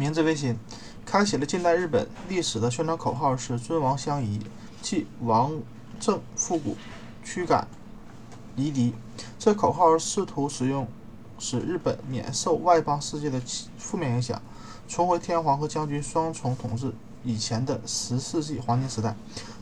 明治维新开启了近代日本历史的宣传口号是“尊王相宜”，即王政复古，驱赶夷狄。这口号试图使用使日本免受外邦世界的负面影响，重回天皇和将军双重统治以前的十世纪黄金时代。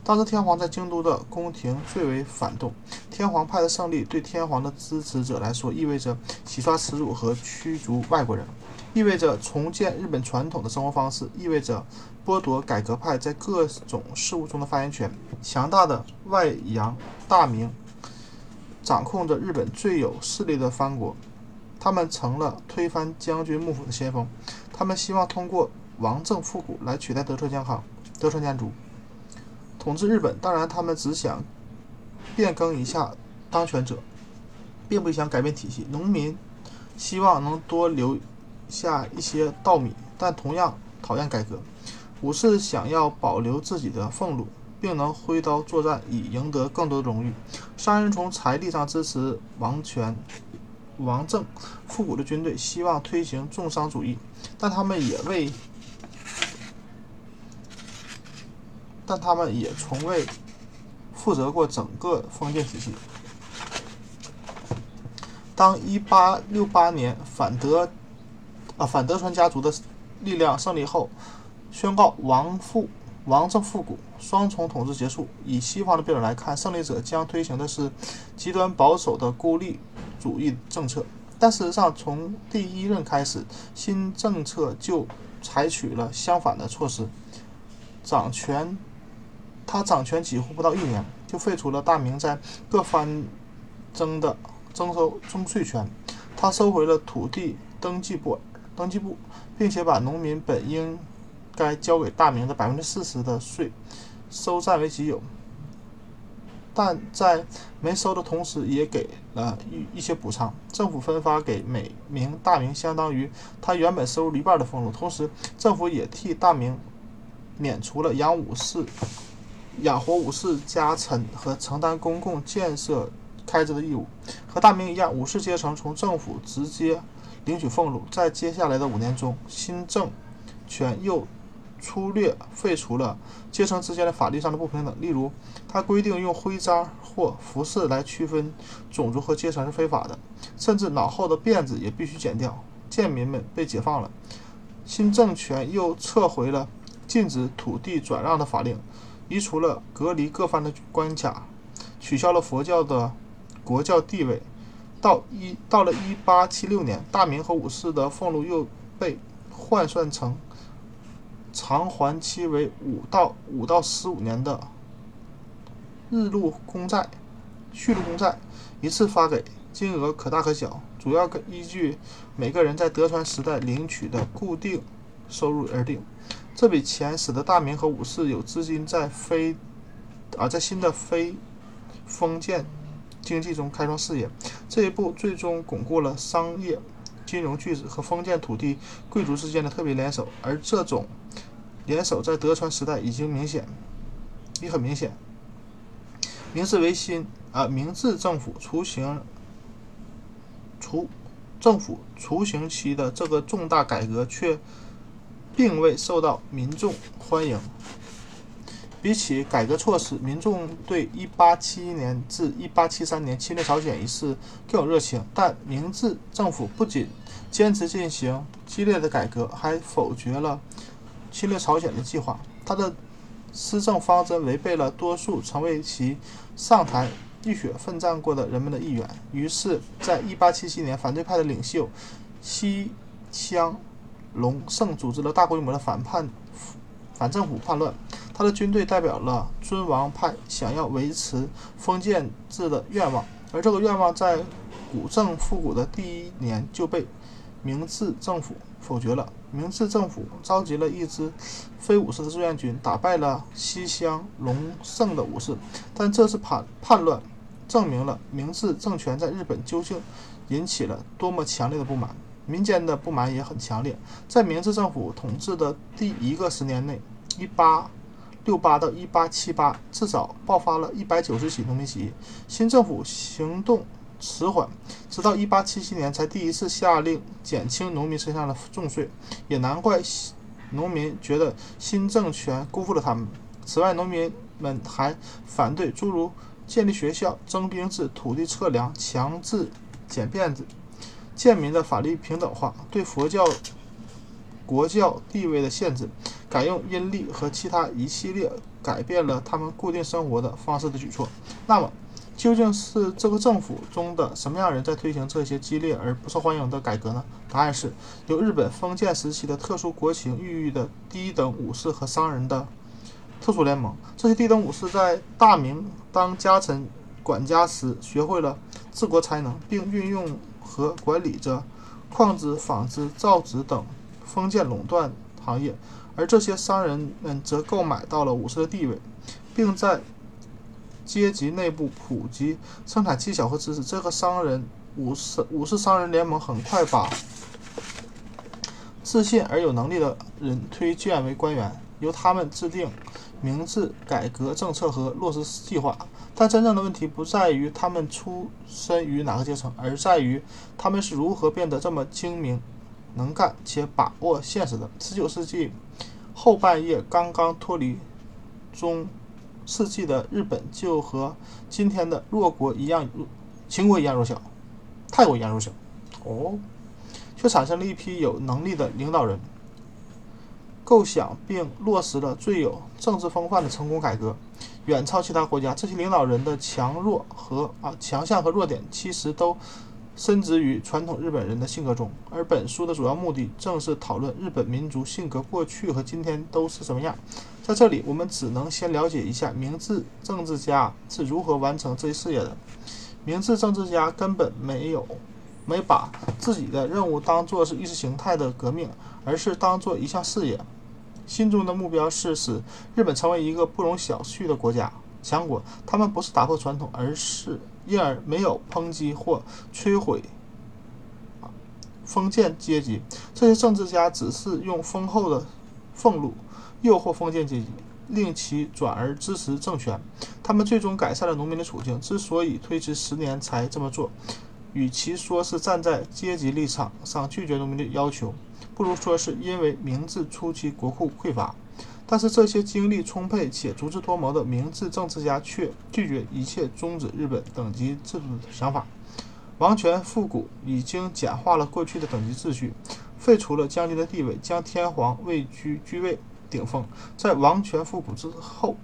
当时天皇在京都的宫廷最为反动，天皇派的胜利对天皇的支持者来说意味着洗刷耻辱和驱逐外国人。意味着重建日本传统的生活方式，意味着剥夺改革派在各种事务中的发言权。强大的外洋大明掌控着日本最有势力的藩国，他们成了推翻将军幕府的先锋。他们希望通过王政复古来取代德川家康、德川家族统治日本。当然，他们只想变更一下当权者，并不想改变体系。农民希望能多留。下一些稻米，但同样讨厌改革。武士想要保留自己的俸禄，并能挥刀作战以赢得更多的荣誉。商人从财力上支持王权、王政复古的军队，希望推行重商主义，但他们也为，但他们也从未负责过整个封建体系。当1868年反德。啊，反德川家族的力量胜利后，宣告王复王政复古，双重统治结束。以西方的标准来看，胜利者将推行的是极端保守的孤立主义政策。但事实上，从第一任开始，新政策就采取了相反的措施。掌权，他掌权几乎不到一年，就废除了大明在各藩征的征收征税权。他收回了土地登记簿。登记簿，并且把农民本应该交给大明的百分之四十的税收占为己有，但在没收的同时，也给了一一些补偿。政府分发给每名大明相当于他原本收入一半的俸禄，同时政府也替大明免除了养武士、养活武士家臣和承担公共建设开支的义务。和大明一样，武士阶层从政府直接。领取俸禄，在接下来的五年中，新政权又粗略废除了阶层之间的法律上的不平等。例如，他规定用徽章或服饰来区分种族和阶层是非法的，甚至脑后的辫子也必须剪掉。贱民们被解放了。新政权又撤回了禁止土地转让的法令，移除了隔离各藩的关卡，取消了佛教的国教地位。到一到了一八七六年，大明和武士的俸禄又被换算成偿还期为五到五到十五年的日禄公债、续禄公债，一次发给，金额可大可小，主要依据每个人在德川时代领取的固定收入而定。这笔钱使得大明和武士有资金在非啊在新的非封建。经济中开创事业，这一步最终巩固了商业、金融巨子和封建土地贵族之间的特别联手。而这种联手在德川时代已经明显，也很明显。明治维新啊，明治政府雏形、雏政府雏形期的这个重大改革却并未受到民众欢迎。比起改革措施，民众对1871年至1873年侵略朝鲜一事更有热情。但明治政府不仅坚持进行激烈的改革，还否决了侵略朝鲜的计划。他的施政方针违背了多数曾为其上台浴血奋战过的人们的意愿。于是，在1877年，反对派的领袖西乡隆盛组织了大规模的反叛、反政府叛乱。他的军队代表了尊王派想要维持封建制的愿望，而这个愿望在古政复古的第一年就被明治政府否决了。明治政府召集了一支非武士的志愿军，打败了西乡隆盛的武士，但这次叛叛乱证明了明治政权在日本究竟引起了多么强烈的不满，民间的不满也很强烈。在明治政府统治的第一个十年内，一八。六八到一八七八，至少爆发了一百九十起农民起义。新政府行动迟缓，直到一八七七年才第一次下令减轻农民身上的重税。也难怪农民觉得新政权辜负了他们。此外，农民们还反对诸如建立学校、征兵制、土地测量、强制剪辫子、贱民的法律平等化、对佛教国教地位的限制、改用阴历和其他一系列改变了他们固定生活的方式的举措。那么，究竟是这个政府中的什么样人在推行这些激烈而不受欢迎的改革呢？答案是由日本封建时期的特殊国情孕育的低等武士和商人的特殊联盟。这些低等武士在大明当家臣管家时，学会了治国才能，并运用和管理着矿织、纺织、造纸等封建垄断行业，而这些商人们则购买到了武士的地位，并在阶级内部普及生产技巧和知识。这个商人武士武士商人联盟很快把自信而有能力的人推荐为官员，由他们制定明治改革政策和落实计划。但真正的问题不在于他们出身于哪个阶层，而在于他们是如何变得这么精明、能干且把握现实的。19世纪后半夜刚刚脱离中。世纪的日本就和今天的弱国一样，秦国一样弱小，泰国一样弱小，哦，却产生了一批有能力的领导人，构想并落实了最有政治风范的成功改革，远超其他国家。这些领导人的强弱和啊强项和弱点，其实都深植于传统日本人的性格中。而本书的主要目的，正是讨论日本民族性格过去和今天都是什么样。在这里，我们只能先了解一下明治政治家是如何完成这一事业的。明治政治家根本没有没把自己的任务当作是意识形态的革命，而是当做一项事业。心中的目标是使日本成为一个不容小觑的国家强国。他们不是打破传统，而是因而没有抨击或摧毁封建阶级。这些政治家只是用丰厚的俸禄。诱惑封建阶级，令其转而支持政权。他们最终改善了农民的处境。之所以推迟十年才这么做，与其说是站在阶级立场上拒绝农民的要求，不如说是因为明治初期国库匮乏。但是这些精力充沛且足智多谋的明治政治家却拒绝一切终止日本等级制度的想法。王权复古已经简化了过去的等级秩序，废除了将军的地位，将天皇位居居位。顶峰，在王权复古之后，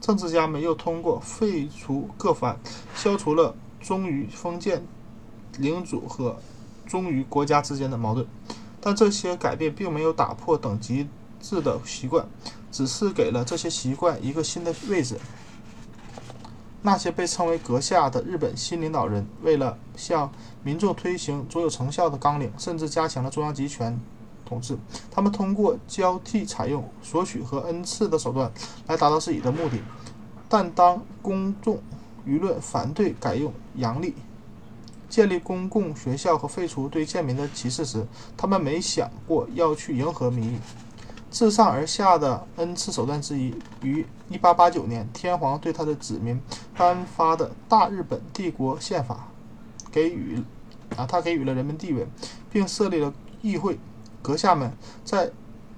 政治家们又通过废除各藩，消除了忠于封建领主和忠于国家之间的矛盾。但这些改变并没有打破等级制的习惯，只是给了这些习惯一个新的位置。那些被称为阁下的日本新领导人，为了向民众推行卓有成效的纲领，甚至加强了中央集权。统治，他们通过交替采用索取和恩赐的手段来达到自己的目的。但当公众舆论反对改用阳历、建立公共学校和废除对贱民的歧视时，他们没想过要去迎合民意。自上而下的恩赐手段之一，于1889年天皇对他的子民颁发的大日本帝国宪法给予啊，他给予了人们地位，并设立了议会。阁下们在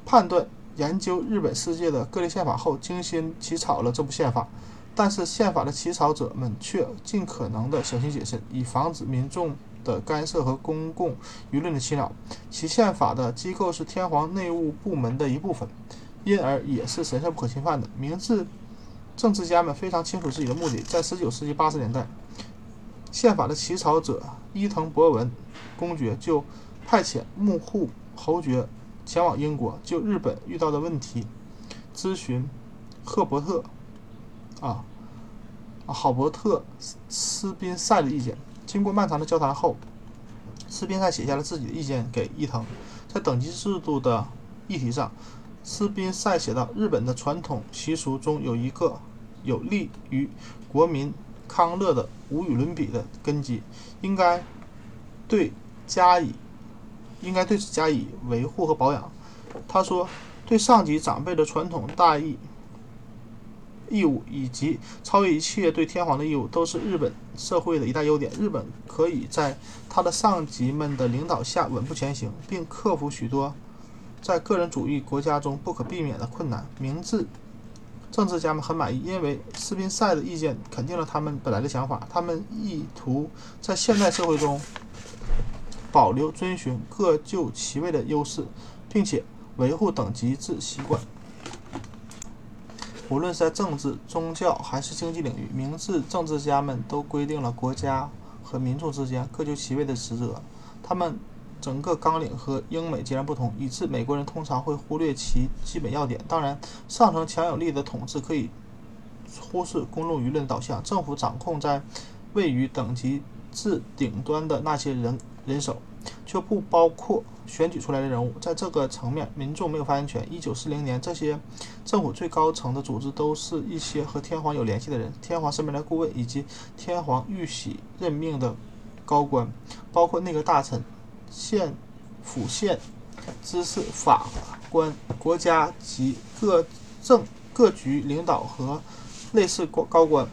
判断研究日本世界的各类宪法后，精心起草了这部宪法。但是，宪法的起草者们却尽可能的小心谨慎，以防止民众的干涉和公共舆论的侵扰。其宪法的机构是天皇内务部门的一部分，因而也是神圣不可侵犯的。明治政治家们非常清楚自己的目的。在19世纪80年代，宪法的起草者伊藤博文公爵就派遣幕户。侯爵前往英国就日本遇到的问题咨询赫伯特啊好伯特斯宾塞的意见。经过漫长的交谈后，斯宾塞写下了自己的意见给伊藤。在等级制度的议题上，斯宾塞写道：“日本的传统习俗中有一个有利于国民康乐的无与伦比的根基，应该对加以。”应该对此加以维护和保养。他说：“对上级长辈的传统大义义务以及超越一切对天皇的义务，都是日本社会的一大优点。日本可以在他的上级们的领导下稳步前行，并克服许多在个人主义国家中不可避免的困难。明治政治家们很满意，因为斯宾塞的意见肯定了他们本来的想法。他们意图在现代社会中保留遵循各就其位的优势，并且维护等级制习惯。无论是在政治、宗教还是经济领域，明治政治家们都规定了国家和民众之间各就其位的职责。他们整个纲领和英美截然不同，以致美国人通常会忽略其基本要点。当然，上层强有力的统治可以忽视公众舆论导向。政府掌控在位于等级制顶端的那些人人手，却不包括选举出来的人物。在这个层面，民众没有发言权。一九四零年，这些政府最高层的组织都是一些和天皇有联系的人，天皇身边的顾问以及天皇御玺任命的高官，包括内阁大臣。县、府县知事、法官、国家级各政各局领导和类似高高官，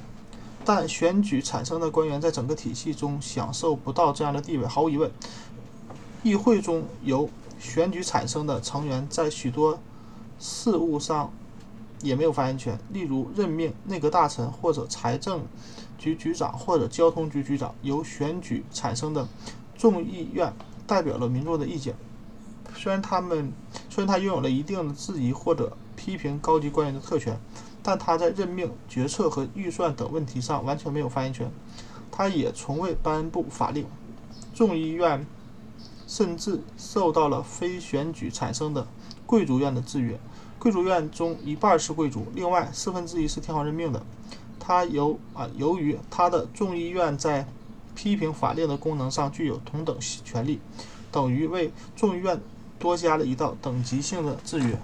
但选举产生的官员在整个体系中享受不到这样的地位。毫无疑问，议会中由选举产生的成员在许多事务上也没有发言权，例如任命内阁大臣或者财政局局长或者交通局局长。由选举产生的众议院。代表了民众的意见，虽然他们虽然他拥有了一定的质疑或者批评高级官员的特权，但他在任命、决策和预算等问题上完全没有发言权。他也从未颁布法令。众议院甚至受到了非选举产生的贵族院的制约。贵族院中一半是贵族，另外四分之一是天皇任命的。他由啊，由于他的众议院在批评法令的功能上具有同等权利，等于为众议院多加了一道等级性的制约。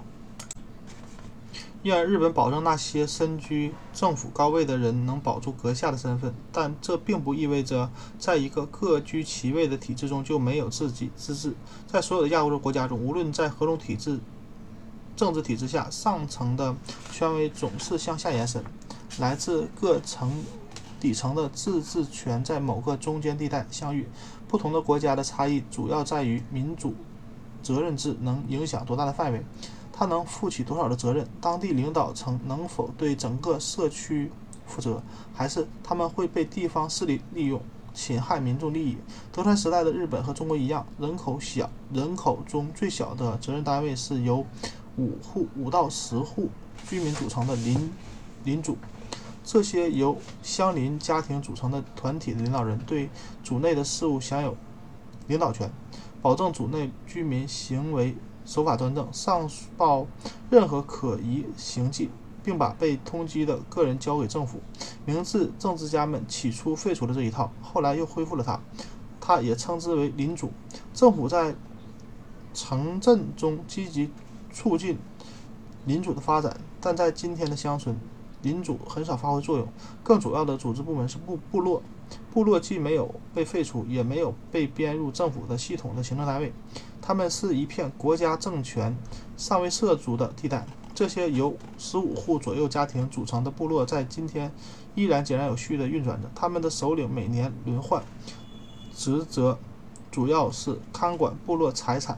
愿日本保证那些身居政府高位的人能保住阁下的身份，但这并不意味着在一个各居其位的体制中就没有自己自治。在所有的亚洲国家中，无论在何种体制、政治体制下，上层的权威总是向下延伸，来自各层。底层的自治权在某个中间地带相遇。不同的国家的差异主要在于民主责任制能影响多大的范围，它能负起多少的责任，当地领导层能否对整个社区负责，还是他们会被地方势力利用侵害民众利益。德川时代的日本和中国一样，人口小，人口中最小的责任单位是由五户五到十户居民组成的邻邻组。这些由相邻家庭组成的团体的领导人对组内的事务享有领导权，保证组内居民行为守法端正，上报任何可疑行迹，并把被通缉的个人交给政府。明治政治家们起初废除了这一套，后来又恢复了它，它也称之为领主。政府在城镇中积极促进领主的发展，但在今天的乡村。领主很少发挥作用，更主要的组织部门是部部落。部落既没有被废除，也没有被编入政府的系统的行政单位，他们是一片国家政权尚未涉足的地带。这些由十五户左右家庭组成的部落，在今天依然井然有序地运转着。他们的首领每年轮换，职责主要是看管部落财产，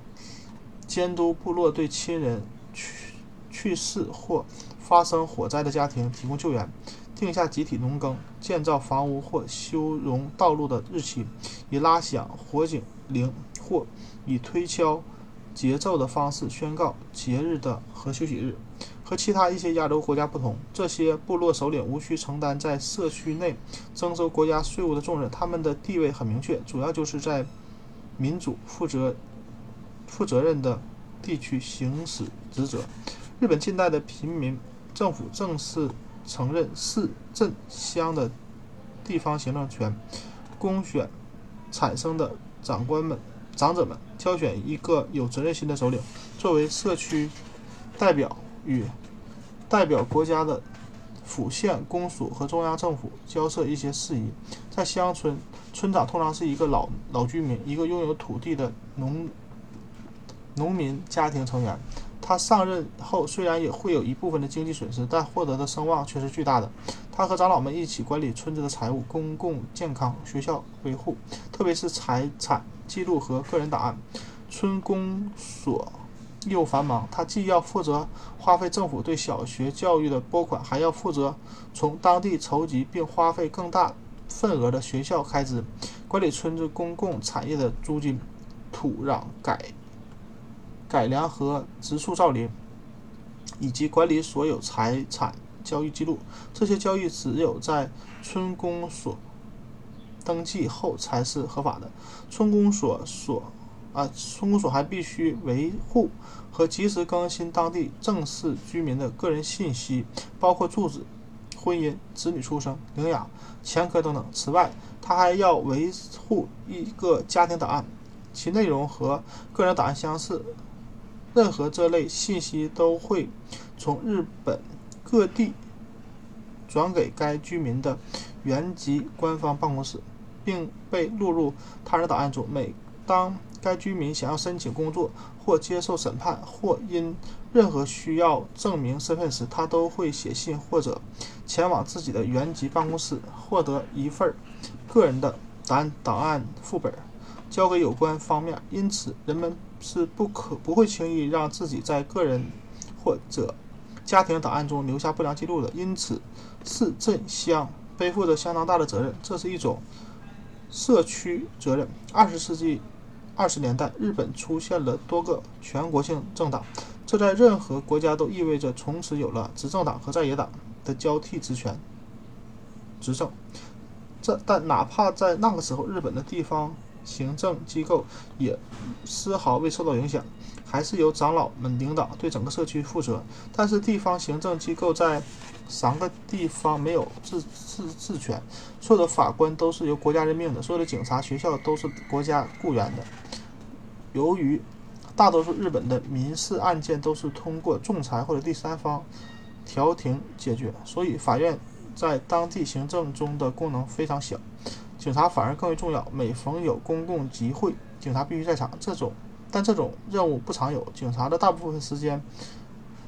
监督部落对亲人去去世或。发生火灾的家庭提供救援，定下集体农耕、建造房屋或修容道路的日期，以拉响火警铃或以推敲节奏的方式宣告节日的和休息日。和其他一些亚洲国家不同，这些部落首领无需承担在社区内征收国家税务的重任，他们的地位很明确，主要就是在民主负责负责任的地区行使职责。日本近代的平民。政府正式承认市、镇、乡的地方行政权，公选产生的长官们、长者们挑选一个有责任心的首领，作为社区代表与代表国家的府县公署和中央政府交涉一些事宜。在乡村，村长通常是一个老老居民，一个拥有土地的农农民家庭成员。他上任后虽然也会有一部分的经济损失，但获得的声望却是巨大的。他和长老们一起管理村子的财务、公共健康、学校维护，特别是财产记录和个人档案。村公所又繁忙，他既要负责花费政府对小学教育的拨款，还要负责从当地筹集并花费更大份额的学校开支，管理村子公共产业的租金、土壤改改良和植树造林，以及管理所有财产交易记录。这些交易只有在村公所登记后才是合法的。村公所所啊，村公所还必须维护和及时更新当地正式居民的个人信息，包括住址、婚姻、子女出生、领养、前科等等。此外，他还要维护一个家庭档案，其内容和个人档案相似。任何这类信息都会从日本各地转给该居民的原籍官方办公室，并被录入他人档案中。每当该居民想要申请工作，或接受审判，或因任何需要证明身份时，他都会写信或者前往自己的原籍办公室，获得一份个人的档案档案副本，交给有关方面。因此，人们是不可不会轻易让自己在个人或者家庭档案中留下不良记录的。因此，市镇乡背负着相当大的责任，这是一种社区责任。二十世纪。二十年代，日本出现了多个全国性政党，这在任何国家都意味着从此有了执政党和在野党的交替职权执政。这但哪怕在那个时候，日本的地方行政机构也丝毫未受到影响，还是由长老们领导，对整个社区负责。但是地方行政机构在三个地方没有自自治权，所有的法官都是由国家任命的，所有的警察、学校都是国家雇员的。由于大多数日本的民事案件都是通过仲裁或者第三方调停解决，所以法院在当地行政中的功能非常小。警察反而更为重要。每逢有公共集会，警察必须在场。这种但这种任务不常有。警察的大部分时间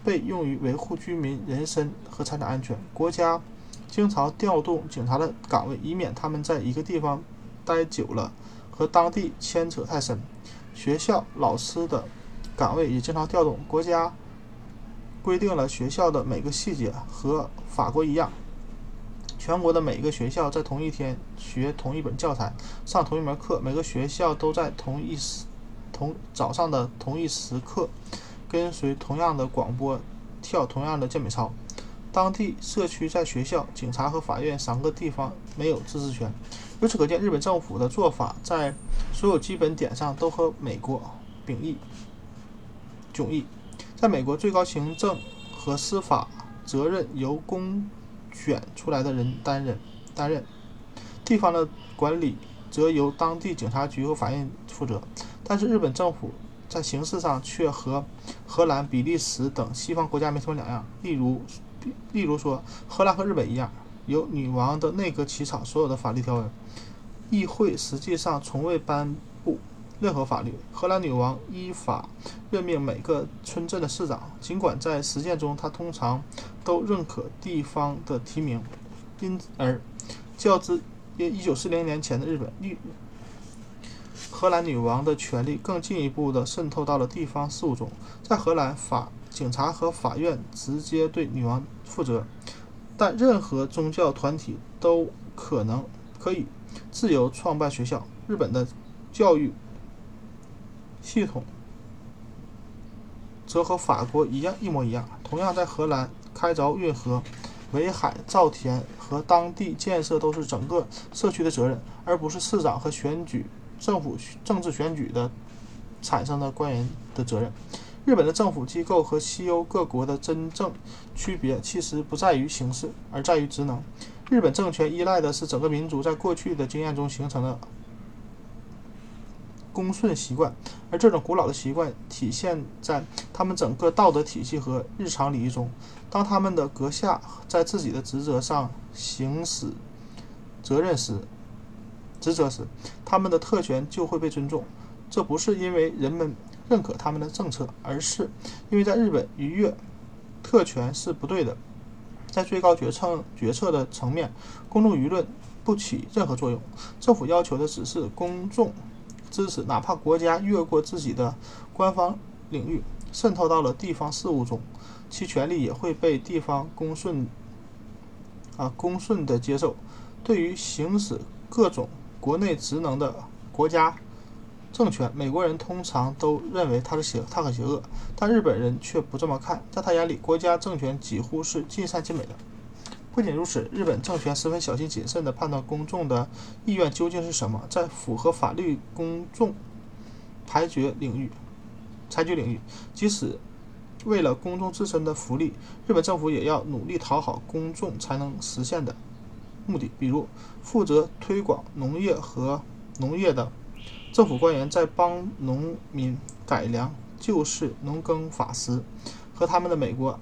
被用于维护居民人身和财产安全。国家经常调动警察的岗位，以免他们在一个地方待久了和当地牵扯太深。学校老师的岗位也经常调动。国家规定了学校的每个细节，和法国一样，全国的每个学校在同一天学同一本教材，上同一门课。每个学校都在同一时同早上的同一时刻，跟随同样的广播，跳同样的健美操。当地社区在学校、警察和法院三个地方没有自治权。由此可见，日本政府的做法在所有基本点上都和美国迥异。迥异，在美国，最高行政和司法责任由公选出来的人担任，担任；地方的管理则由当地警察局和法院负责。但是，日本政府在形式上却和荷兰、比利时等西方国家没什么两样。例如，例如说，荷兰和日本一样。由女王的内阁起草所有的法律条文，议会实际上从未颁布任何法律。荷兰女王依法任命每个村镇的市长，尽管在实践中她通常都认可地方的提名。因而，较之约1940年前的日本，女荷兰女王的权力更进一步地渗透到了地方事务中。在荷兰，法警察和法院直接对女王负责。但任何宗教团体都可能可以自由创办学校。日本的教育系统则和法国一样一模一样。同样，在荷兰，开凿运河、围海、造田和当地建设都是整个社区的责任，而不是市长和选举政府政治选举的产生的官员的责任。日本的政府机构和西欧各国的真正区别，其实不在于形式，而在于职能。日本政权依赖的是整个民族在过去的经验中形成的恭顺习惯，而这种古老的习惯体现在他们整个道德体系和日常礼仪中。当他们的阁下在自己的职责上行使责任时，职责时，他们的特权就会被尊重。这不是因为人们。认可他们的政策，而是因为在日本逾越特权是不对的。在最高决策决策的层面，公众舆论不起任何作用。政府要求的只是公众支持，哪怕国家越过自己的官方领域，渗透到了地方事务中，其权利也会被地方公顺啊公顺的接受。对于行使各种国内职能的国家政权，美国人通常都认为他是邪，他很邪恶，但日本人却不这么看。在他眼里，国家政权几乎是尽善尽美的。不仅如此，日本政权十分小心谨慎地判断公众的意愿究竟是什么，在符合法律公众裁决领域，裁决领域，即使为了公众自身的福利，日本政府也要努力讨好公众才能实现的目的。比如，负责推广农业和农业的。政府官员在帮农民改良旧式农耕法时，和他们的美国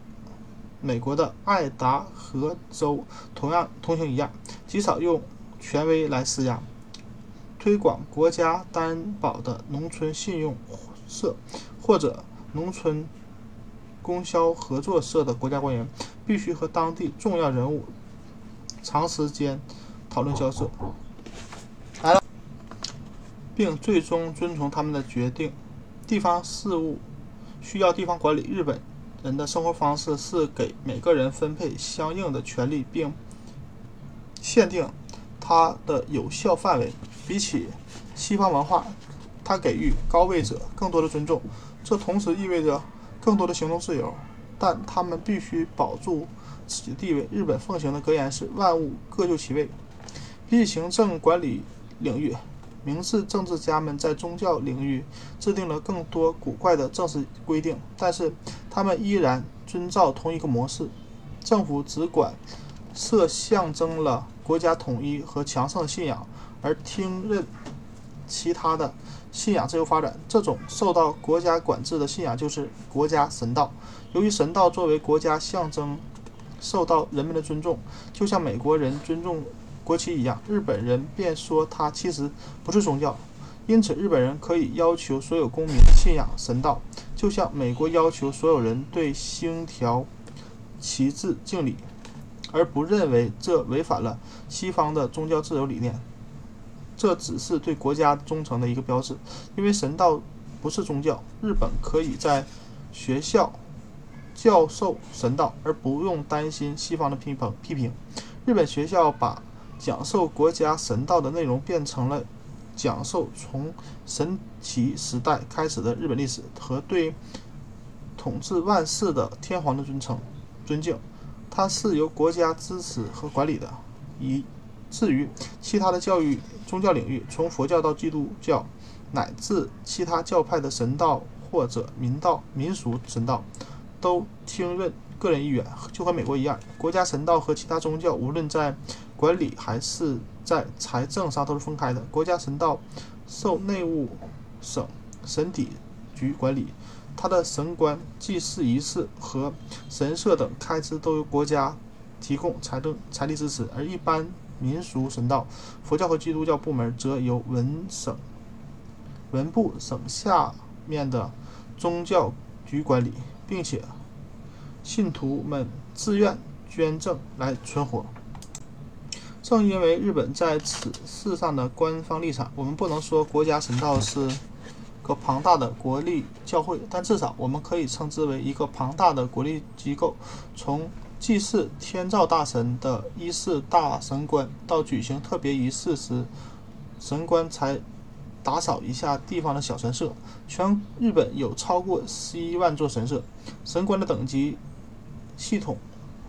美国的爱达荷州同样同行一样，极少用权威来施压。推广国家担保的农村信用社或者农村供销合作社的国家官员，必须和当地重要人物长时间讨论交涉。并最终遵从他们的决定。地方事务需要地方管理。日本人的生活方式是给每个人分配相应的权利，并限定它的有效范围。比起西方文化，它给予高位者更多的尊重，这同时意味着更多的行动自由。但他们必须保住自己的地位。日本奉行的格言是“万物各就其位”。比起行政管理领域。明治政治家们在宗教领域制定了更多古怪的正式规定，但是他们依然遵照同一个模式：政府只管设象征了国家统一和强盛的信仰，而听任其他的信仰自由发展。这种受到国家管制的信仰就是国家神道。由于神道作为国家象征受到人们的尊重，就像美国人尊重。国旗一样，日本人便说它其实不是宗教，因此日本人可以要求所有公民信仰神道，就像美国要求所有人对星条旗帜敬礼，而不认为这违反了西方的宗教自由理念。这只是对国家忠诚的一个标志，因为神道不是宗教。日本可以在学校教授神道，而不用担心西方的批评批评。日本学校把。讲授国家神道的内容变成了讲授从神奇时代开始的日本历史和对统治万世的天皇的尊称尊敬。它是由国家支持和管理的。以至于其他的教育宗教领域，从佛教到基督教，乃至其他教派的神道或者民道民俗神道，都听任个人意愿，就和美国一样。国家神道和其他宗教，无论在管理还是在财政上都是分开的。国家神道受内务省神体局管理，它的神官、祭祀仪式和神社等开支都由国家提供财政财力支持。而一般民俗神道、佛教和基督教部门则由文省文部省下面的宗教局管理，并且信徒们自愿捐赠来存活。正因为日本在此事上的官方立场，我们不能说国家神道是个庞大的国立教会，但至少我们可以称之为一个庞大的国立机构。从祭祀天照大神的一世大神官，到举行特别仪式时神官才打扫一下地方的小神社，全日本有超过十一万座神社，神官的等级系统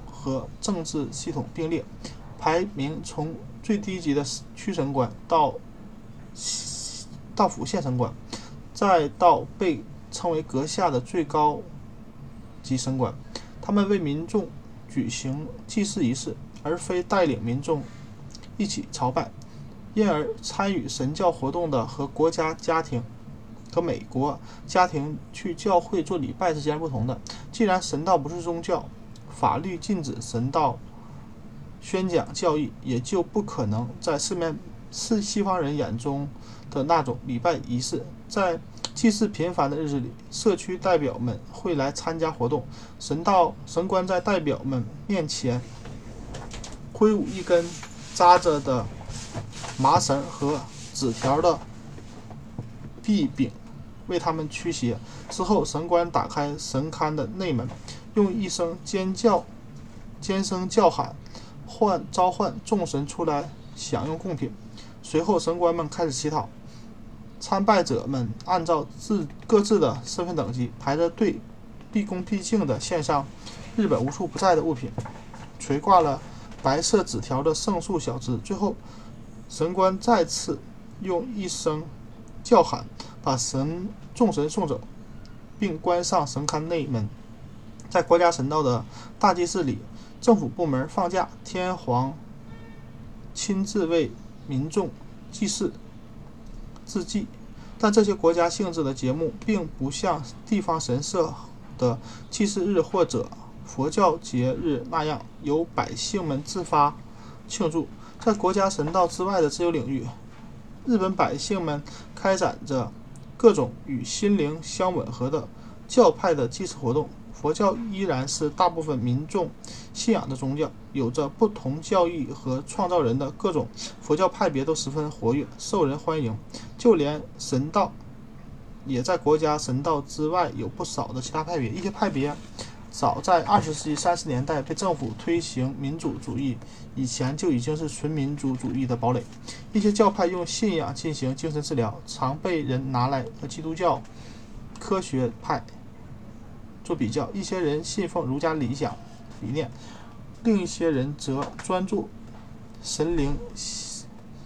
和政治系统并列。排名从最低级的区神官到到府县神官，再到被称为阁下的最高级神官，他们为民众举行祭祀仪式，而非带领民众一起朝拜，因而参与神教活动的和国家家庭和美国家庭去教会做礼拜是截然不同的。既然神道不是宗教，法律禁止神道。宣讲教义，也就不可能在四面是西方人眼中的那种礼拜仪式。在祭祀频繁的日子里，社区代表们会来参加活动。神道神官在代表们面前挥舞一根扎着的麻绳和纸条的臂柄，为他们驱邪。之后，神官打开神龛的内门，用一声尖叫、尖声叫喊，唤召唤众神出来享用贡品。随后，神官们开始乞讨。参拜者们按照自各自的身份等级排着队，毕恭毕敬地献上日本无处不在的物品，垂挂了白色纸条的圣树小枝。最后，神官再次用一声叫喊，把神众神送走，并关上神龛内门。在国家神道的大祭祀里，政府部门放假，天皇亲自为民众祭祀。致祭，但这些国家性质的节目并不像地方神社的祭祀日或者佛教节日那样由百姓们自发庆祝。在国家神道之外的自由领域，日本百姓们开展着各种与心灵相吻合的教派的祭祀活动。佛教依然是大部分民众信仰的宗教，有着不同教义和创造人的各种佛教派别都十分活跃，受人欢迎。就连神道，也在国家神道之外有不少的其他派别。一些派别早在二十世纪三十年代被政府推行民主主义以前就已经是纯民主主义的堡垒。一些教派用信仰进行精神治疗，常被人拿来和基督教科学派。做比较，一些人信奉儒家理想理念，另一些人则专注神灵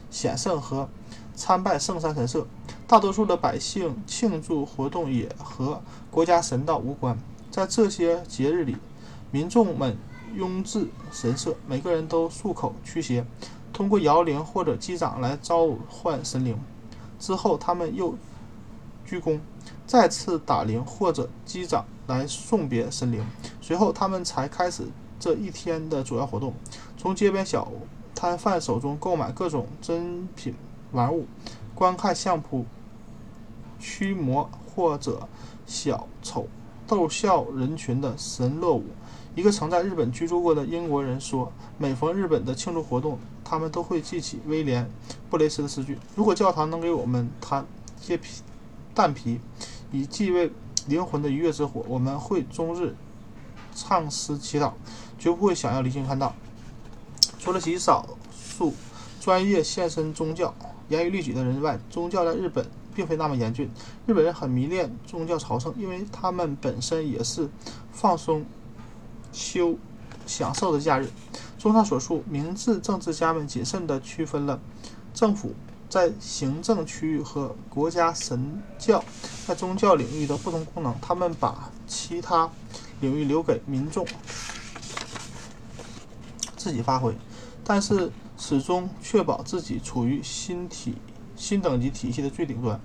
显圣和参拜圣山神社。大多数的百姓庆祝活动也和国家神道无关。在这些节日里，民众们拥至神社，每个人都漱口驱邪，通过摇铃或者击掌来召唤神灵。之后，他们又鞠躬，再次打铃或者击掌。来送别神灵，随后他们才开始这一天的主要活动：从街边小摊贩手中购买各种珍品玩物，观看相扑、驱魔或者小丑逗笑人群的神乐舞。一个曾在日本居住过的英国人说：“每逢日本的庆祝活动，他们都会记起威廉·布雷斯的诗句：‘如果教堂能给我们弹些皮蛋皮，以继位。’”灵魂的愉悦之火，我们会终日唱诗祈祷，绝不会想要离经叛道。除了极少数专业献身宗教、严于律己的人外，宗教在日本并非那么严峻。日本人很迷恋宗教朝圣，因为他们本身也是放松、休、享受的假日。综上所述，明治政治家们谨慎地区分了政府。在行政区域和国家神教在宗教领域的不同功能，他们把其他领域留给民众自己发挥，但是始终确保自己处于新体新等级体系的最顶端，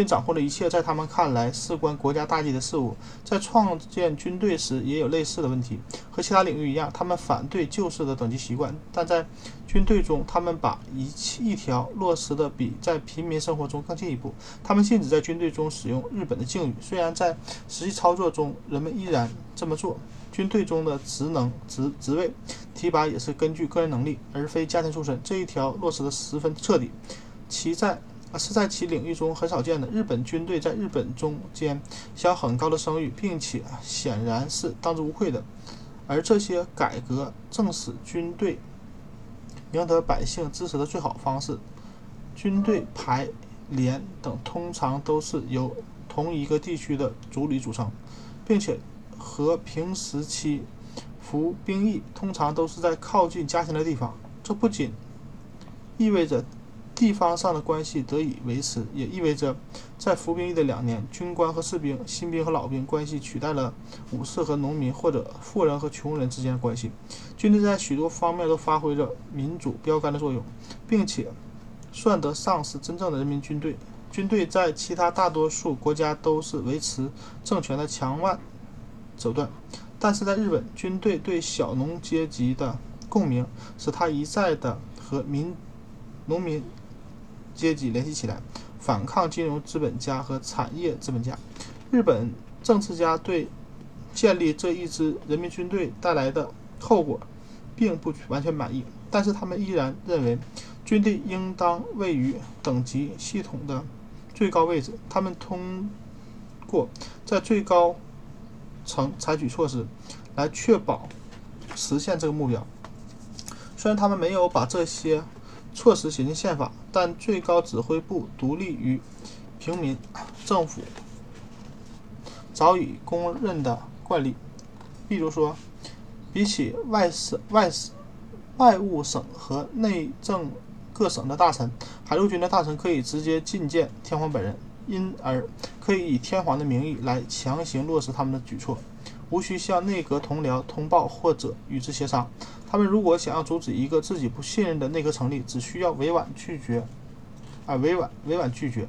并掌控了一切在他们看来事关国家大计的事物。在创建军队时也有类似的问题，和其他领域一样，他们反对旧式的等级习惯，但在军队中，他们把一一条落实的比在平民生活中更进一步。他们禁止在军队中使用日本的敬语，虽然在实际操作中人们依然这么做。军队中的职能职职位提拔也是根据个人能力，而非家庭出身。这一条落实的十分彻底，其在是在其领域中很少见的。日本军队在日本中间享很高的声誉，并且显然是当之无愧的。而这些改革正使军队。赢得百姓支持的最好方式，军队排连等通常都是由同一个地区的族里组成，并且和平时期服兵役通常都是在靠近家乡的地方。这不仅意味着地方上的关系得以维持，也意味着在服兵役的两年，军官和士兵、新兵和老兵关系取代了武士和农民或者富人和穷人之间的关系。军队在许多方面都发挥着民主标杆的作用，并且算得上是真正的人民军队。军队在其他大多数国家都是维持政权的强腕手段，但是在日本，军队对小农阶级的共鸣使他一再的和民农民阶级联系起来。反抗金融资本家和产业资本家。日本政治家对建立这一支人民军队带来的后果并不完全满意，但是他们依然认为军队应当位于等级系统的最高位置。他们通过在最高层采取措施来确保实现这个目标。虽然他们没有把这些措施写进宪法，但最高指挥部独立于平民政府早已公认的惯例。比如说，比起外省、外省、外务省和内政各省的大臣，海陆军的大臣可以直接觐见天皇本人，因而可以以天皇的名义来强行落实他们的举措，无需向内阁同僚通报或者与之协商。他们如果想要阻止一个自己不信任的内阁成立，只需要委婉拒绝，啊，委婉委婉拒绝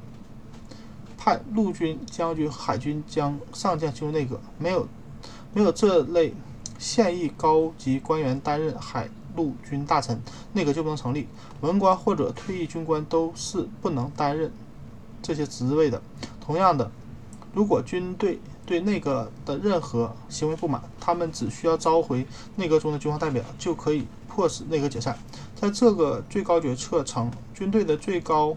派陆军将军、海军将上将进入内阁。没有没有这类现役高级官员担任海陆军大臣，内阁就不能成立。文官或者退役军官都是不能担任这些职位的。同样的，如果军队对内阁的任何行为不满，他们只需要召回内阁中的军方代表，就可以迫使内阁解散。在这个最高决策层，军队的最高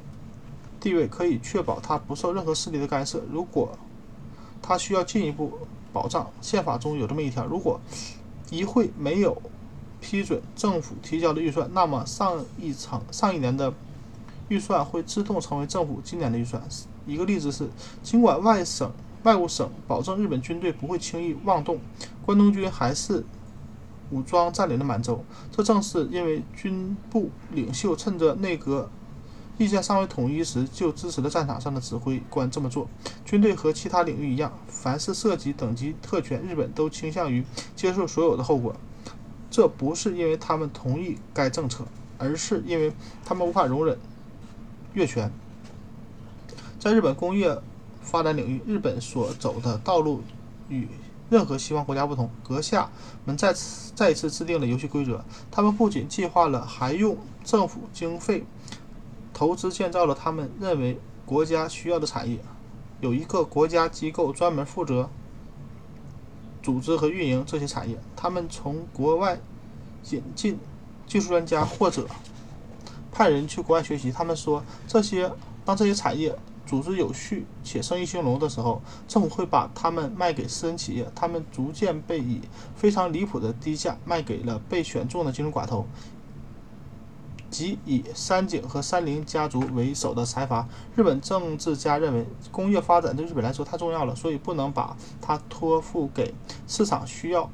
地位可以确保他不受任何势力的干涉。如果他需要进一步保障，宪法中有这么一条：如果议会没有批准政府提交的预算，那么上一层上一年的预算会自动成为政府今年的预算。一个例子是，尽管外省。外务省保证日本军队不会轻易妄动，关东军还是武装占领了满洲。这正是因为军部领袖趁着内阁意见尚未统一时就支持了战场上的指挥官这么做。军队和其他领域一样，凡是涉及等级特权，日本都倾向于接受所有的后果。这不是因为他们同意该政策，而是因为他们无法容忍越权。在日本工业。发展领域，日本所走的道路与任何西方国家不同。阁下们再次再一次制定了游戏规则。他们不仅计划了，还用政府经费投资建造了他们认为国家需要的产业。有一个国家机构专门负责组织和运营这些产业。他们从国外引进技术专家，或者派人去国外学习。他们说，这些当这些产业。组织有序且生意兴隆的时候，政府会把它们卖给私人企业。他们逐渐被以非常离谱的低价卖给了被选中的金融寡头，即以三井和三菱家族为首的财阀。日本政治家认为，工业发展对日本来说太重要了，所以不能把它托付给市场需要、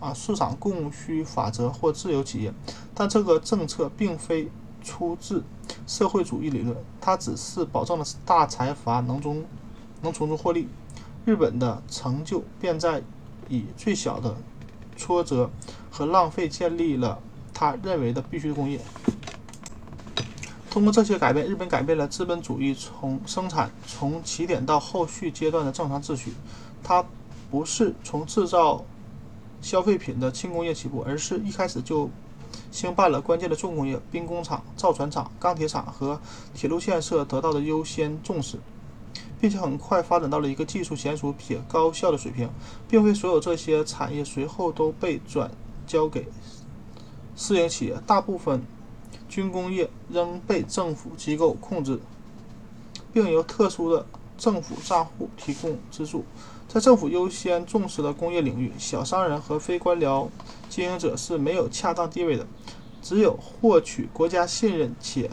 啊市场供需法则或自由企业。但这个政策并非。出自社会主义理论，它只是保证了大财阀能中能从中获利。日本的成就便在以最小的挫折和浪费建立了他认为的必须工业。通过这些改变，日本改变了资本主义从生产从起点到后续阶段的正常秩序。它不是从制造消费品的轻工业起步，而是一开始就。兴办了关键的重工业，兵工厂、造船厂、钢铁厂和铁路建设得到的优先重视，并且很快发展到了一个技术娴熟且高效的水平。并非所有这些产业随后都被转交给私营企业，大部分军工业仍被政府机构控制，并由特殊的政府账户提供资助。在政府优先重视的工业领域，小商人和非官僚经营者是没有恰当地位的。只有获取国家信任且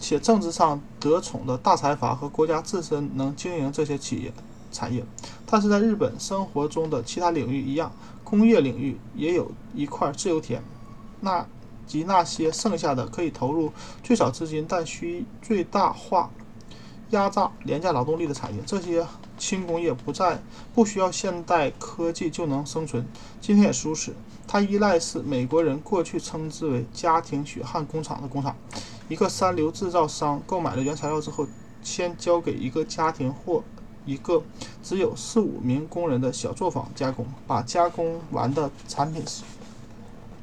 且政治上得宠的大财阀和国家自身能经营这些企业产业。但是在日本生活中的其他领域一样，工业领域也有一块自由田，那及那些剩下的可以投入最少资金但需最大化。压榨廉价劳动力的产业，这些轻工业不再不需要现代科技就能生存。今天也是如此，它依赖是美国人过去称之为“家庭血汗工厂”的工厂。一个三流制造商购买了原材料之后，先交给一个家庭或一个只有四五名工人的小作坊加工，把加工完的产品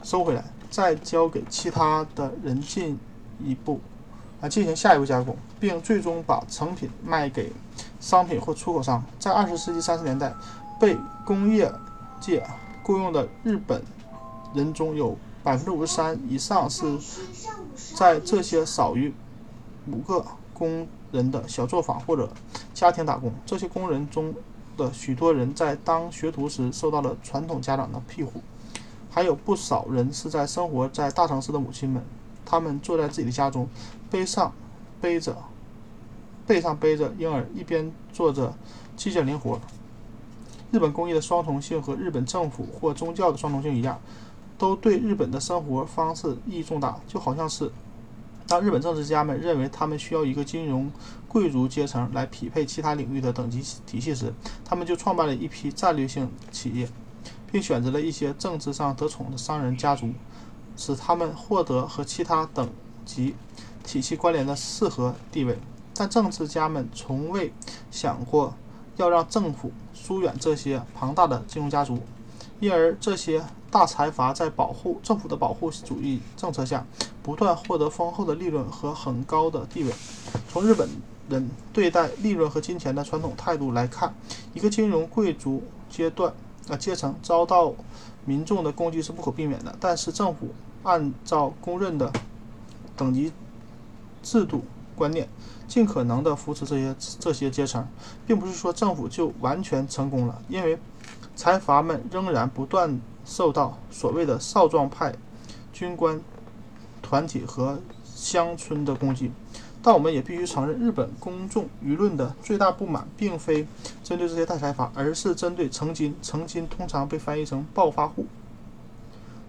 收回来，再交给其他的人进一步啊进行下一步加工，并最终把成品卖给商品或出口商。在二十世纪三十年代，被工业界雇佣的日本人中有百分之五十三以上是在这些少于五个工人的小作坊或者家庭打工。这些工人中的许多人在当学徒时受到了传统家长的庇护，还有不少人是在生活在大城市的母亲们。他们坐在自己的家中，背上背着背上背着婴儿，一边做着机械灵活。日本工艺的双重性和日本政府或宗教的双重性一样，都对日本的生活方式意义重大。就好像是当日本政治家们认为他们需要一个金融贵族阶层来匹配其他领域的等级体系时，他们就创办了一批战略性企业，并选择了一些政治上得宠的商人家族。使他们获得和其他等级体系关联的适合地位，但政治家们从未想过要让政府疏远这些庞大的金融家族，因而这些大财阀在保护政府的保护主义政策下，不断获得丰厚的利润和很高的地位。从日本人对待利润和金钱的传统态度来看，一个金融贵族阶段啊阶层遭到民众的攻击是不可避免的，但是政府。按照公认的等级制度观念，尽可能的扶持这些这些阶层，并不是说政府就完全成功了，因为财阀们仍然不断受到所谓的少壮派军官团体和乡村的攻击。但我们也必须承认，日本公众舆论的最大不满，并非针对这些大财阀，而是针对曾经曾经通常被翻译成暴发户。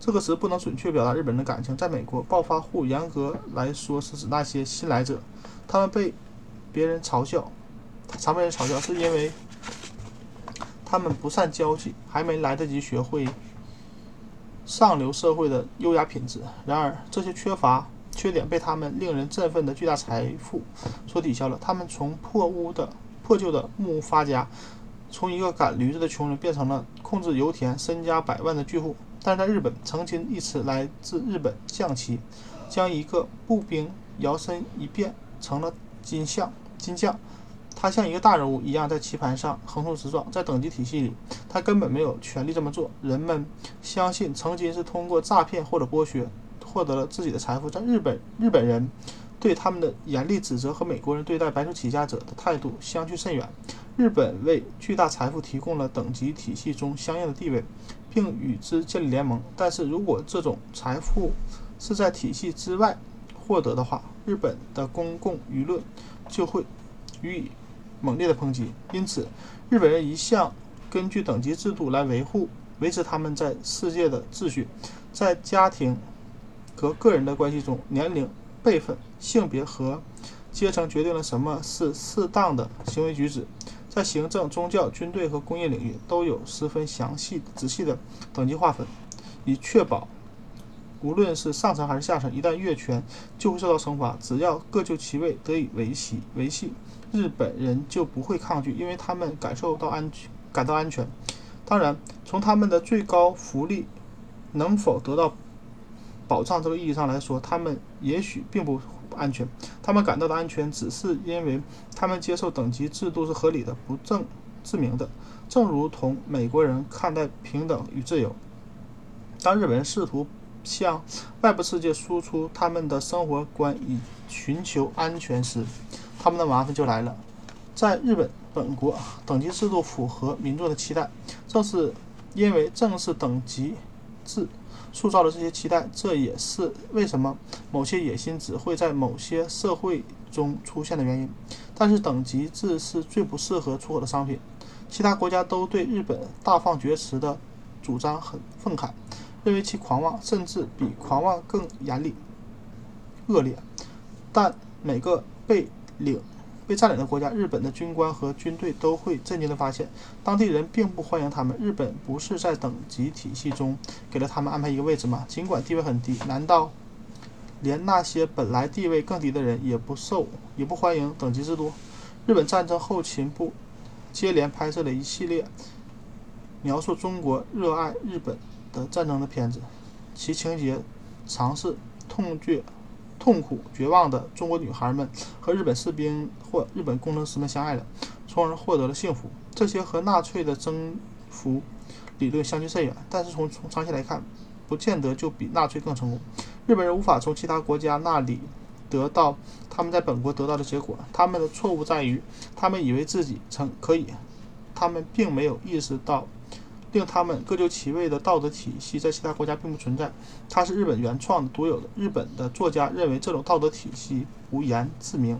这个词不能准确表达日本人的感情。在美国，暴发户严格来说是指那些新来者，他们被别人嘲笑，常被人嘲笑，是因为他们不善交际，还没来得及学会上流社会的优雅品质。然而，这些缺乏缺点被他们令人振奋的巨大财富所抵消了。他们从破屋的破旧的木屋发家，从一个赶驴子的穷人变成了控制油田、身家百万的巨户。但是在日本，“曾经”一词来自日本将棋，将一个步兵摇身一变成了金象金将。他像一个大人物一样在棋盘上横冲直撞。在等级体系里，他根本没有权利这么做。人们相信曾经是通过诈骗或者剥削获得了自己的财富。在日本，日本人对他们的严厉指责和美国人对待白手起家者的态度相去甚远。日本为巨大财富提供了等级体系中相应的地位。并与之建立联盟，但是如果这种财富是在体系之外获得的话，日本的公共舆论就会予以猛烈的抨击。因此，日本人一向根据等级制度来维护、维持他们在世界的秩序。在家庭和个人的关系中，年龄、辈分、性别和阶层决定了什么是适当的行为举止。在行政、宗教、军队和工业领域都有十分详细、仔细的等级划分，以确保无论是上层还是下层，一旦越权就会受到惩罚。只要各就其位得以维系维系，日本人就不会抗拒，因为他们感受到安全，感到安全。当然，从他们的最高福利能否得到保障这个意义上来说，他们也许并不。安全，他们感到的安全，只是因为他们接受等级制度是合理的、不正自明的，正如同美国人看待平等与自由。当日本人试图向外部世界输出他们的生活观以寻求安全时，他们的麻烦就来了。在日本本国，等级制度符合民众的期待，正是因为正是等级制。塑造了这些期待，这也是为什么某些野心只会在某些社会中出现的原因。但是等级制是最不适合出口的商品。其他国家都对日本大放厥词的主张很愤慨，认为其狂妄，甚至比狂妄更严厉、恶劣。但每个被领。被占领的国家，日本的军官和军队都会震惊地发现，当地人并不欢迎他们。日本不是在等级体系中给了他们安排一个位置吗？尽管地位很低，难道连那些本来地位更低的人也不受、也不欢迎等级制度？日本战争后勤部接连拍摄了一系列描述中国热爱日本的战争的片子，其情节尝试痛绝痛苦、绝望的中国女孩们和日本士兵或日本工程师们相爱了，从而获得了幸福。这些和纳粹的征服理论相距甚远，但是从从长期来看，不见得就比纳粹更成功。日本人无法从其他国家那里得到他们在本国得到的结果，他们的错误在于，他们以为自己曾可以，他们并没有意识到。令他们各就其位的道德体系在其他国家并不存在，它是日本原创的、独有的。日本的作家认为这种道德体系无言自明，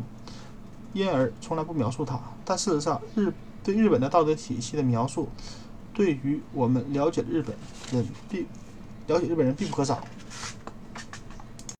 因而从来不描述它。但事实上，日对日本的道德体系的描述，对于我们了解日本人必了解日本人必不可少。